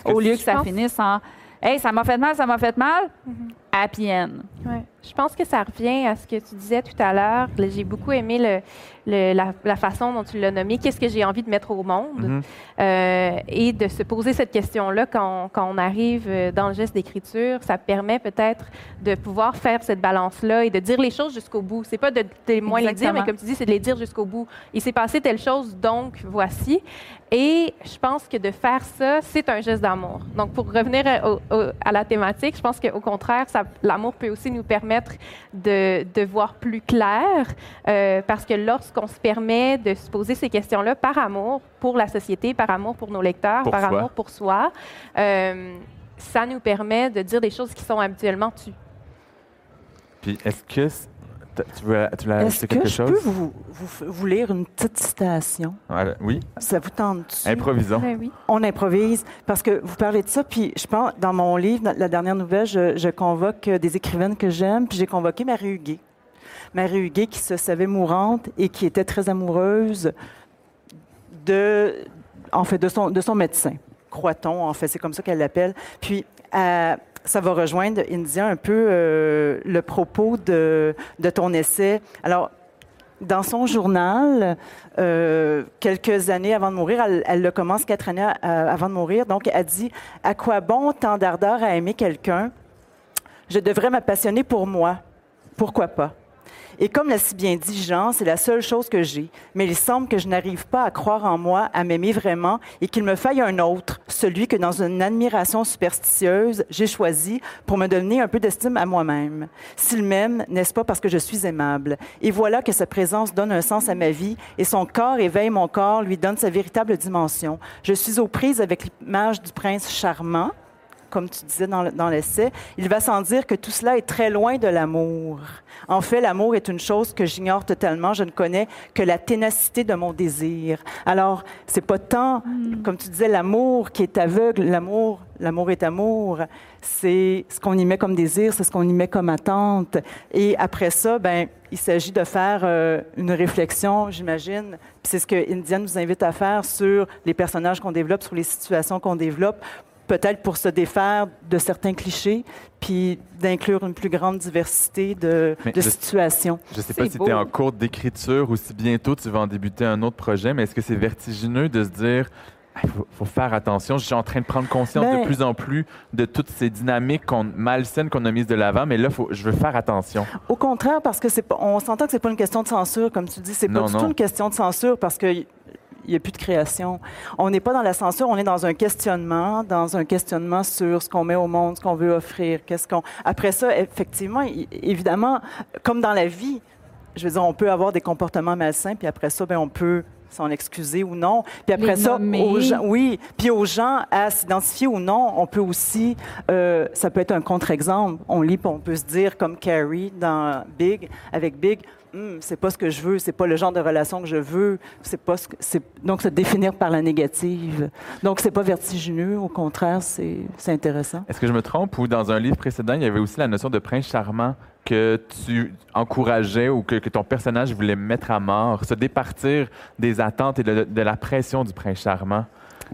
Au lieu que ça pense- finisse en Hey, ça m'a fait mal, ça m'a fait mal, Mhm. happy end. Ouais. Je pense que ça revient à ce que tu disais tout à l'heure. J'ai beaucoup aimé le, le- la, la façon dont tu l'as nommé. Qu'est-ce que j'ai envie de mettre au monde? Mhm. Euh, et de se poser cette question-là quand, quand on arrive euh, dans le geste d'écriture, ça permet peut-être de pouvoir faire cette balance-là et de dire les choses jusqu'au bout. C'est pas de, de moins les dire, mais comme tu dis, c'est de les dire jusqu'au bout. Il s'est passé telle chose, donc voici. Et je pense que de faire ça, c'est un geste d'amour. Donc, pour revenir à, au- au- à la thématique, je pense qu'au contraire, l'amour peut aussi nous permettre de, de voir plus clair, euh, parce que lorsqu'on se permet de se poser ces questions-là par amour pour la société, par amour pour nos lecteurs, Pour par soi. amour pour soi, euh, ça nous permet de dire des choses qui sont habituellement tues. Puis est-ce que tu veux, tu Est-ce ajouter que quelque je chose? peux vous, vous, vous lire une petite citation? Voilà. Oui, Ça vous tente-tu? improvisons. Ben oui. On improvise parce que vous parlez de ça, puis je pense, dans mon livre, dans la dernière nouvelle, je, je convoque euh, des écrivaines que j'aime, puis j'ai convoqué Marie Huguet. Marie Huguet qui se savait mourante et qui était très amoureuse de, en fait, de son, de son médecin, croit-on, en fait, c'est comme ça qu'elle l'appelle. Puis, euh, ça va rejoindre, India, un peu euh, le propos de, de ton essai. Alors, dans son journal, euh, quelques années avant de mourir, elle, le commence quatre années avant de mourir, donc elle dit À quoi bon tant d'ardeur à aimer quelqu'un? Je devrais m'appassionner pour moi. Pourquoi pas et comme l'a si bien dit Jean, c'est la seule chose que j'ai. Mais il semble que je n'arrive pas à croire en moi, à m'aimer vraiment, et qu'il me faille un autre, celui que dans une admiration superstitieuse, j'ai choisi pour me donner un peu d'estime à moi-même. S'il m'aime, n'est-ce pas parce que je suis aimable? Et voilà que sa présence donne un sens à ma vie, et son corps éveille mon corps, lui donne sa véritable dimension. Je suis aux prises avec l'image du prince charmant, comme tu disais dans dans l'essai, il va sans dire que tout cela est très loin de l'amour. En fait, l'amour est une chose que j'ignore totalement. Je ne connais que la ténacité de mon désir. Alors, c'est pas tant, comme tu disais, l'amour qui est aveugle. L'amour, l'amour est amour. C'est ce qu'on y met comme désir, c'est ce qu'on y met comme attente. Et après ça, ben, il s'agit de faire euh, une réflexion, j'imagine. C'est ce que Indiane nous invite à faire sur les personnages qu'on développe, sur les situations qu'on développe peut-être pour se défaire de certains clichés, puis d'inclure une plus grande diversité de, Mais de je- situations. Je sais pas si tu es en cours d'écriture ou si bientôt tu vas en débuter un autre projet, mais est-ce que c'est vertigineux de se dire il faut, faut faire attention, je suis en train de prendre conscience Ben- de plus en plus de toutes ces dynamiques qu'on- malsaines qu'on a mises de l'avant, mais là, faut, je veux faire attention. Au contraire, parce que c'est pas, on s'entend que c'est pas une question de censure, comme tu dis, c'est pas Non, du non. tout une question de censure parce que il n'y a plus de création. On n'est pas dans la censure, on est dans un questionnement, dans un questionnement sur ce qu'on met au monde, ce qu'on veut offrir, qu'est-ce qu'on. Après ça, effectivement, évidemment, comme dans la vie, je veux dire, on peut avoir des comportements malsains, puis après ça, ben on peut s'en excuser ou non. Puis après Les ça, nommer. aux gens, oui, puis aux gens à s'identifier ou non, on peut aussi, euh, ça peut être un contre-exemple. On lit, on peut se dire comme Carrie dans Big, avec Big, Hum, c'est pas ce que je veux, c'est pas le genre de relation que je veux, c'est pas ce que, c'est donc se définir par la négative. Donc c'est pas vertigineux, au contraire, c'est c'est intéressant. Est-ce que je me trompe ou dans un livre précédent, il y avait aussi la notion de prince charmant? Que tu encourageais ou que, que ton personnage voulait mettre à mort, se départir des attentes et de, de la pression du prince charmant?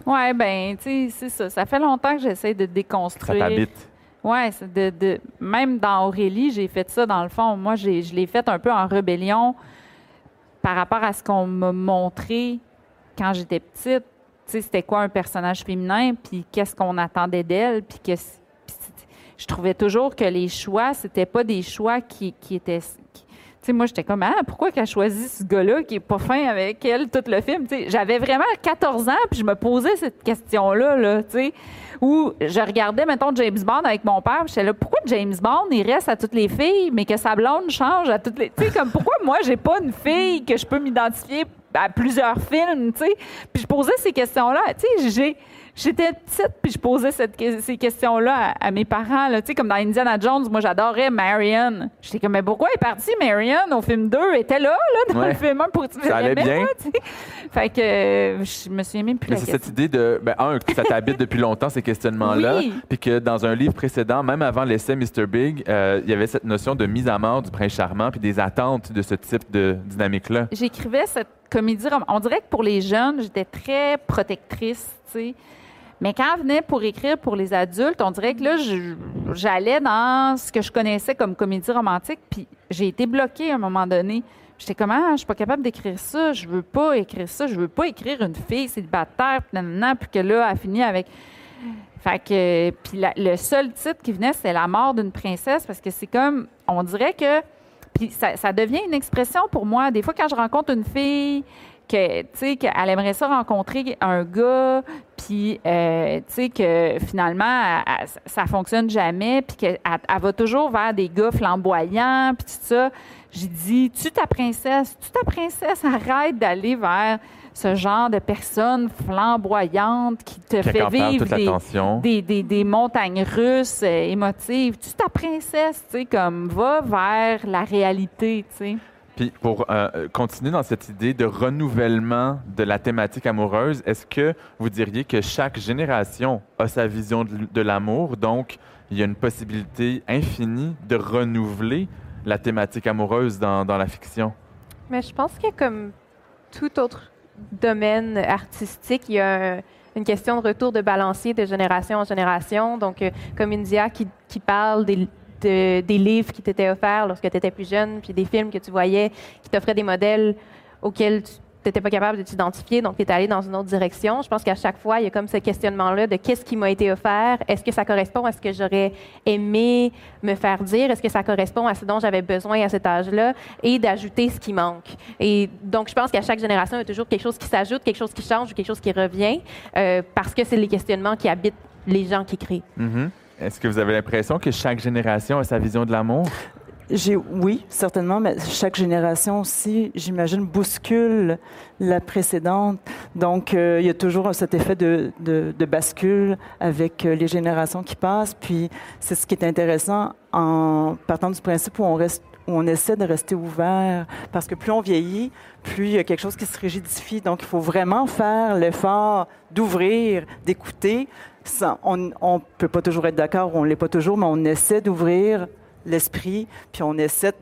Ouais, ben, tu sais, c'est ça. Ça fait longtemps que j'essaie de Ça déconstruire. t'habite. Ouais, c'est de, de- même dans Aurélie, j'ai fait ça dans le fond. Moi, je l'ai fait un peu en rébellion par rapport à ce qu'on m'a montré quand j'étais petite. Tu sais, c'était quoi un personnage féminin, puis qu'est-ce qu'on attendait d'elle, puis qu'est-ce- je trouvais toujours que les choix, c'était pas des choix qui, étaient. tu sais, moi, j'étais comme, ah, pourquoi qu'elle choisit ce gars-là qui est pas fin avec elle tout le film? Tu sais, j'avais vraiment 14 ans, puis je me posais cette question-là, là, tu sais, où je regardais, mettons, James Bond avec mon père, j'étais là, pourquoi James Bond, il reste à toutes les filles, mais que sa blonde change à toutes les... Tu sais, comme, pourquoi moi, j'ai pas une fille que je peux m'identifier à plusieurs films, tu sais? Puis je posais ces questions-là. Tu sais, j'ai J'étais petite, puis je posais cette, ces questions-là à, mes parents. Là. Tu sais, comme dans Indiana Jones, moi, j'adorais Marion. J'étais comme, mais pourquoi est partie Marion au film 2? Elle était là, là dans le film 1 pour Ça allait bien. fait que euh, je me suis même plus. C'est cette idée de, ben, un, que ça t'habite depuis longtemps, ces questionnements-là. Puis que dans un livre précédent, même avant l'essai Mr. Big, euh, il y avait cette notion de mise à mort du prince charmant, puis des attentes de ce type de dynamique-là. J'écrivais cette comédie. On dirait que pour les jeunes, j'étais très protectrice, tu Mais quand elle venait pour écrire pour les adultes, on dirait que là, j'allais dans ce que je connaissais comme comédie romantique, puis j'ai été bloquée à un moment donné. J'étais comme, ah, je suis pas capable d'écrire ça, je veux pas écrire ça, je veux pas écrire une fille célibataire, puis puis que là, elle finit avec. Fait que, puis le seul titre qui venait, c'est La mort d'une princesse, parce que c'est comme, on dirait que, puis ça devient une expression pour moi. Des fois, quand je rencontre une fille que, tu sais, qu'elle aimerait ça rencontrer un gars, puis, euh, tu sais, que finalement, ça fonctionne jamais, puis qu'elle va toujours vers des gars flamboyants, puis tout ça. J'ai dit, tu ta princesse, tu ta princesse, arrête d'aller vers ce genre de personne flamboyante qui te fait vivre des, des, des, montagnes russes euh, émotives. Tu ta princesse, tu sais, comme va vers la réalité, tu sais. Puis pour euh, continuer dans cette idée de renouvellement de la thématique amoureuse, est-ce que vous diriez que chaque génération a sa vision de, l'amour, donc il y a une possibilité infinie de renouveler la thématique amoureuse dans, la fiction? Mais je pense que comme tout autre domaine artistique, il y a une question de retour de balancier de génération en génération. Donc, euh, comme India qui, qui parle des, des livres qui t'étaient offerts lorsque tu étais plus jeune, puis des films que tu voyais qui t'offraient des modèles auxquels tu n'étais pas capable de t'identifier, donc tu es allé dans une autre direction. Je pense qu'à chaque fois, il y a comme ce questionnement-là de qu'est-ce qui m'a été offert, est-ce que ça correspond à ce que j'aurais aimé me faire dire, est-ce que ça correspond à ce dont j'avais besoin à cet âge-là, et d'ajouter ce qui manque. Et donc, je pense qu'à chaque génération, il y a toujours quelque chose qui s'ajoute, quelque chose qui change ou quelque chose qui revient, euh, parce que c'est les questionnements qui habitent les gens qui créent. Mm-hmm. Est-ce que vous avez l'impression que chaque génération a sa vision de l'amour? Oui, certainement, mais chaque génération aussi, j'imagine, bouscule la précédente. Donc, euh, il y a toujours cet effet de, bascule avec euh, les générations qui passent. Puis, c'est ce qui est intéressant en partant du principe où on essaie de rester ouvert, parce que plus on vieillit, plus il y a quelque chose qui se rigidifie. Donc, il faut vraiment faire l'effort d'ouvrir, d'écouter, on ne peut pas toujours être d'accord, on ne l'est pas toujours, mais on essaie d'ouvrir l'esprit, puis on essaie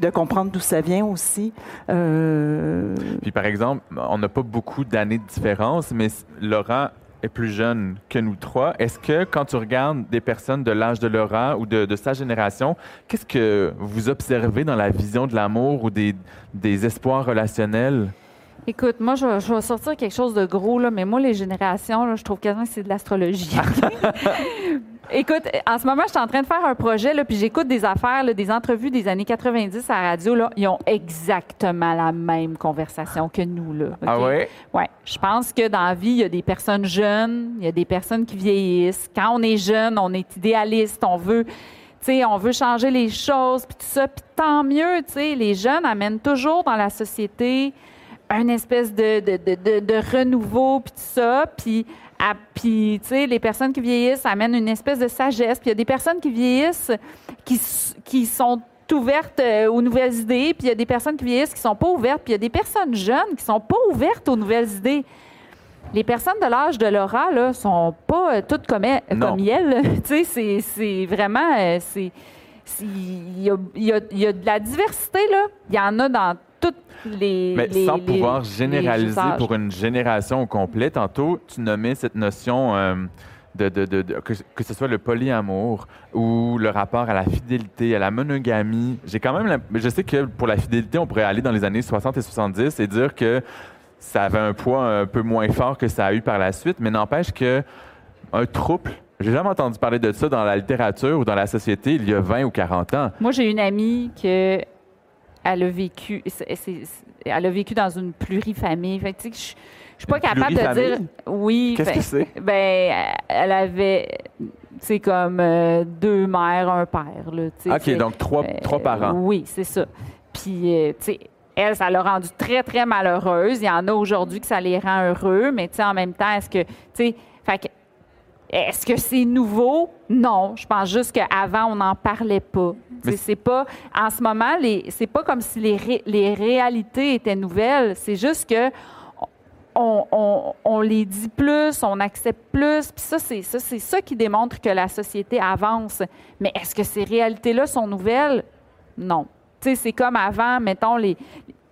de comprendre d'où ça vient aussi. Euh, puis par exemple, on n'a pas beaucoup d'années de différence, mais Laurent est plus jeune que nous trois. Est-ce que quand tu regardes des personnes de l'âge de Laurent ou de, sa génération, qu'est-ce que vous observez dans la vision de l'amour ou des, des espoirs relationnels? Écoute, moi, je, vais sortir quelque chose de gros, là, mais moi, les générations, je trouve quasiment que c'est de l'astrologie. Écoute, en ce moment, je suis en train de faire un projet, là, puis j'écoute des affaires, des entrevues des années 90 à la radio. Là, ils ont exactement la même conversation que nous. Là, Ah oui? Oui. Je pense que dans la vie, il y a des personnes jeunes, il y a des personnes qui vieillissent. Quand on est jeune, on est idéaliste, on veut on veut changer les choses, puis tout ça. Puis tant mieux, les jeunes amènent toujours dans la société un espèce de, de, de, de renouveau, puis tout ça. Puis, puis tu sais, les personnes qui vieillissent amènent une espèce de sagesse. Puis il y a des personnes qui vieillissent qui, qui sont ouvertes euh, aux nouvelles idées, puis il y a des personnes qui vieillissent qui sont pas ouvertes, puis il y a des personnes jeunes qui sont pas ouvertes aux nouvelles idées. Les personnes de l'âge de Laura, là, sont pas euh, toutes comme elle. Comme elle tu sais, c'est vraiment... Euh, c'est il y, a, y, a, y a de la diversité, là. Il y en a dans toutes les. Mais sans pouvoir généraliser pour une génération complète, tantôt, tu nommais cette notion. Euh, de, de, de, que, que, ce soit le polyamour ou le rapport à la fidélité, à la monogamie. J'ai quand même, je sais que pour la fidélité, on pourrait aller dans les années 60 et 70 et dire que ça avait un poids un peu moins fort que ça a eu par la suite, mais n'empêche que un trouble j'ai jamais entendu parler de ça dans la littérature ou dans la société il y a 20 ou 40 ans. Moi, j'ai une amie que elle a vécu, elle a vécu dans une plurifamille. Fait je, ne suis pas capable de dire oui. Qu'est-ce que c'est? Ben, elle avait, c'est comme euh, deux mères, un père là. Ok, donc trois, trois parents. Oui, c'est ça. Puis, euh, tu sais, elle, ça l'a rendu très, très malheureuse. Il y en a aujourd'hui que ça les rend heureux, mais tu sais, en même temps, est-ce que, tu sais, fait que est-ce que c'est nouveau? Non. Je pense juste qu'avant, on n'en parlait pas. C'est pas. En ce moment, c'est pas comme si les, les réalités étaient nouvelles. C'est juste que on, on- on les dit plus, on accepte plus. Puis ça, c'est ça, c'est ça qui démontre que la société avance. Mais est-ce que ces réalités-là sont nouvelles? Non. Tu sais, c'est comme avant, mettons, les,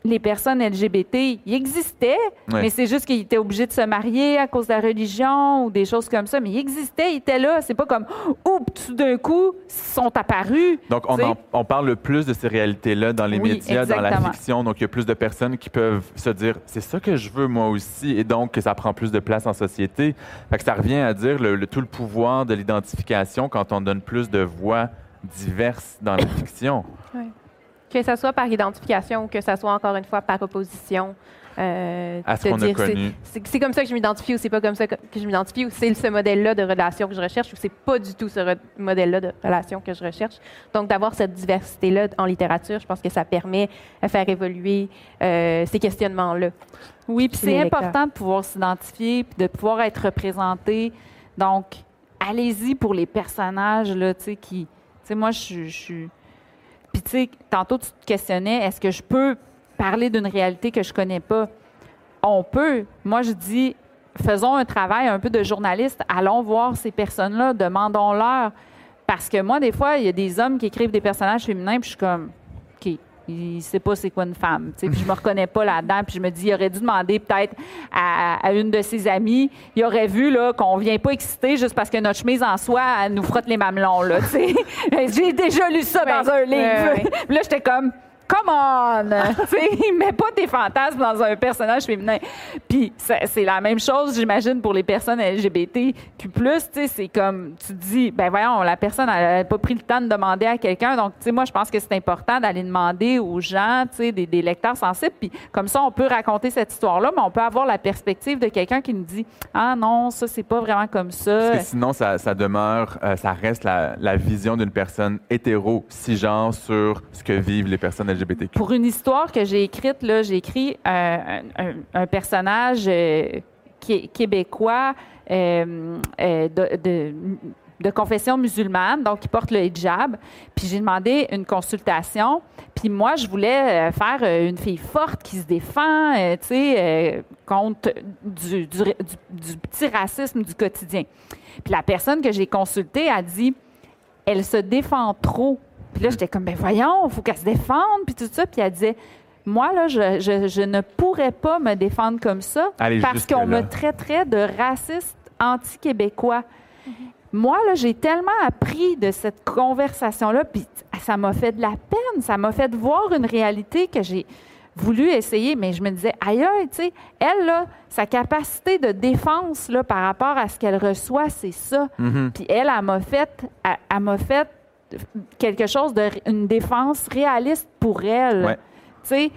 les personnes LGBT, ils existaient, Ouais. mais c'est juste qu'ils étaient obligés de se marier à cause de la religion ou des choses comme ça. Mais ils existaient, ils étaient là. C'est pas comme, oups, tout d'un coup, ils sont apparus. Donc, on, en- parle le plus de ces réalités-là dans les Oui, médias, dans la fiction. Donc, il y a plus de personnes qui peuvent se dire c'est ça que je veux moi aussi, et donc que ça prend plus de place en société. Fait que ça revient à dire le, le- tout le pouvoir de l'identification quand on donne plus de voix diverses dans la fiction. Que ce soit par identification ou que ce soit encore une fois par opposition. euh, À ce qu'on a c'est- connu. C'est c'est comme ça que je m'identifie ou c'est pas comme ça que je m'identifie ou c'est ce modèle-là de relation que je recherche ou c'est pas du tout ce modèle-là de relation que je recherche. Donc, d'avoir cette diversité-là en littérature, je pense que ça permet de faire évoluer euh, ces questionnements-là. Oui, puis c'est important de pouvoir s'identifier puis de pouvoir être représenté. Donc, allez-y pour les personnages, là, tu sais, qui... Tu sais, moi, je suis... Puis, tu sais, tantôt, tu te questionnais, est-ce que je peux parler d'une réalité que je connais pas? On peut. Moi, je dis, faisons un travail un peu de journaliste. Allons voir ces personnes-là, demandons-leur. Parce que moi, des fois, il y a des hommes qui écrivent des personnages féminins, puis je suis comme, il sait pas c'est quoi une femme. Puis je me reconnais pas là-dedans. Puis je me dis, il aurait dû demander peut-être à, à une de ses amies, il aurait vu là, qu'on vient pas exciter juste parce que notre chemise en soie, elle nous frotte les mamelons. Là. J'ai déjà lu ça dans un livre. Là, j'étais comme, come on! Tu sais, mets pas tes fantasmes dans un personnage féminin. Puis c'est la même chose, j'imagine, pour les personnes LGBT. Puis plus, tu sais, c'est comme, tu dis, ben voyons, la personne, n'a pas pris le temps de demander à quelqu'un. Donc, tu sais, moi, je pense que c'est important d'aller demander aux gens, tu sais, des, lecteurs sensibles. Puis comme ça, on peut raconter cette histoire-là, mais on peut avoir la perspective de quelqu'un qui nous dit, ah non, ça, c'est pas vraiment comme ça. Parce que sinon, ça, demeure, euh, ça reste la, la vision d'une personne hétéro, cisgenre, sur ce que vivent les personnes Pour une histoire que j'ai écrite, là, j'ai écrit euh, un, personnage euh, québécois euh, de, confession musulmane, donc qui porte le hijab. Puis j'ai demandé une consultation. Puis moi, je voulais faire une fille forte qui se défend, tu sais, contre du- du petit racisme du quotidien. Puis la personne que j'ai consultée a dit, elle se défend trop. Puis là, j'étais comme, ben voyons, il faut qu'elle se défende, puis tout ça. Puis elle disait, moi, là, je, je- je ne pourrais pas me défendre comme ça Allez, parce qu'on me traiterait de raciste anti-québécois. Moi, là, j'ai tellement appris de cette conversation-là, puis ça m'a fait de la peine, ça m'a fait voir une réalité que j'ai voulu essayer, mais je me disais, aïe, aïe, tu sais, elle, là, sa capacité de défense, là, par rapport à ce qu'elle reçoit, c'est ça. Mhm. Puis elle, elle m'a fait, elle, elle m'a fait quelque chose de une défense réaliste pour elle. Ouais. Tu sais,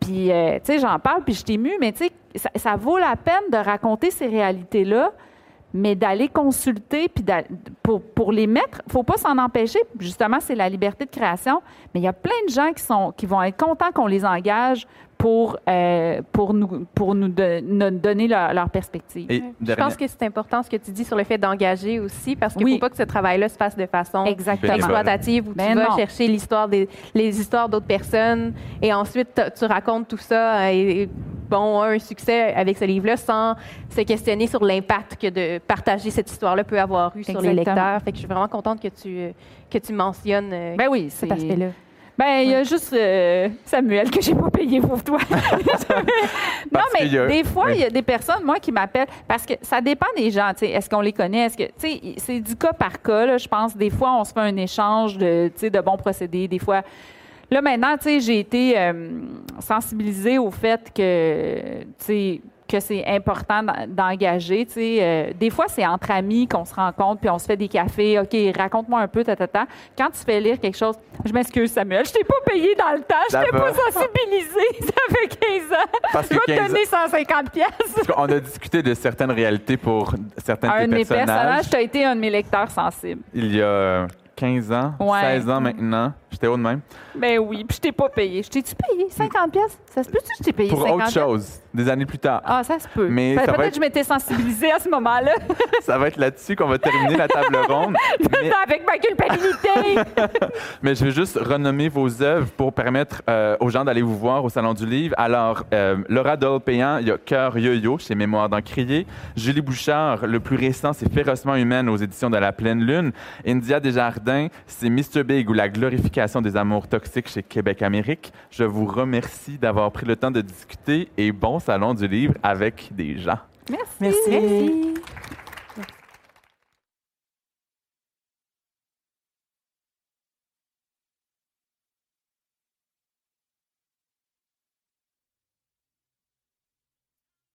puis euh, tu sais, j'en parle puis je t'émue, mais tu sais, ça, ça vaut la peine de raconter ces réalités-là, mais d'aller consulter puis pour, pour les mettre, faut pas s'en empêcher. Justement, c'est la liberté de création, mais il y a plein de gens qui sont qui vont être contents qu'on les engage pour euh, pour nous pour nous, de- nous donner leur, leur perspective. Et Je dernière- pense que c'est important ce que tu dis sur le fait d'engager aussi, parce qu'il ne Oui. faut pas que ce travail-là se fasse de façon Exactement. Exploitative où Ben tu vas non. chercher l'histoire des les histoires d'autres personnes et ensuite tu racontes tout ça euh, et, et, bon a un succès avec ce livre-là sans se questionner sur l'impact que de partager cette histoire-là peut avoir eu sur les lecteurs. Fait que je suis vraiment contente que tu que tu mentionnes euh, Ben oui, cet aspect-là. Ben, il y a juste euh, Samuel que j'ai pas payé pour toi. non, mais des fois, il oui. y a des personnes, moi, qui m'appellent parce que ça dépend des gens. Est-ce qu'on les connaît? Est-ce que, tu sais, c'est du cas par cas. je pense des fois, on se fait un échange de, de bons procédés. Des fois, là maintenant, tu sais, j'ai été euh, sensibilisée au fait que, tu sais, que c'est important d'en- d'engager. Tu sais, euh, des fois, c'est entre amis qu'on se rencontre puis on se fait des cafés. OK, raconte-moi un peu, ta, ta, ta. Quand tu fais lire quelque chose, je m'excuse, Samuel, je t'ai pas payé dans le temps, je t'ai pas sensibilisé. Ça fait 15 ans. Parce Je vais te 15 donner 150 pièces. Qu'on a discuté de certaines réalités pour certains Un de de tes mes personnages. personnages, tu as été un de mes lecteurs sensibles. Il y a 15 ans, Ouais. 16 ans maintenant. J'étais haut de même. Ben oui, puis je t'ai pas payé. Je t'ai-tu payé 50 pièces Ça se peut-tu que je t'ai payé Pour 50 autre chose, des années plus tard. Ah, ça se peut. Mais Peut-être être- que je m'étais sensibilisée à ce moment-là. Ça va être là-dessus qu'on va terminer la table ronde. Mais, Avec ma culpabilité. mais je vais juste renommer vos œuvres pour permettre euh, aux gens d'aller vous voir au Salon du Livre. Alors, euh, Laura Dolpéan, il y a Cœur Yo-Yo chez Mémoire d'Encrier. Julie Bouchard, le plus récent, c'est Férocement humaine aux éditions de la Pleine Lune. India Desjardins, c'est Mr. Big ou la glorification des amours toxiques chez Québec Amérique. Je vous remercie d'avoir pris le temps de discuter et bon Salon du Livre avec des gens. Merci. Merci. Merci.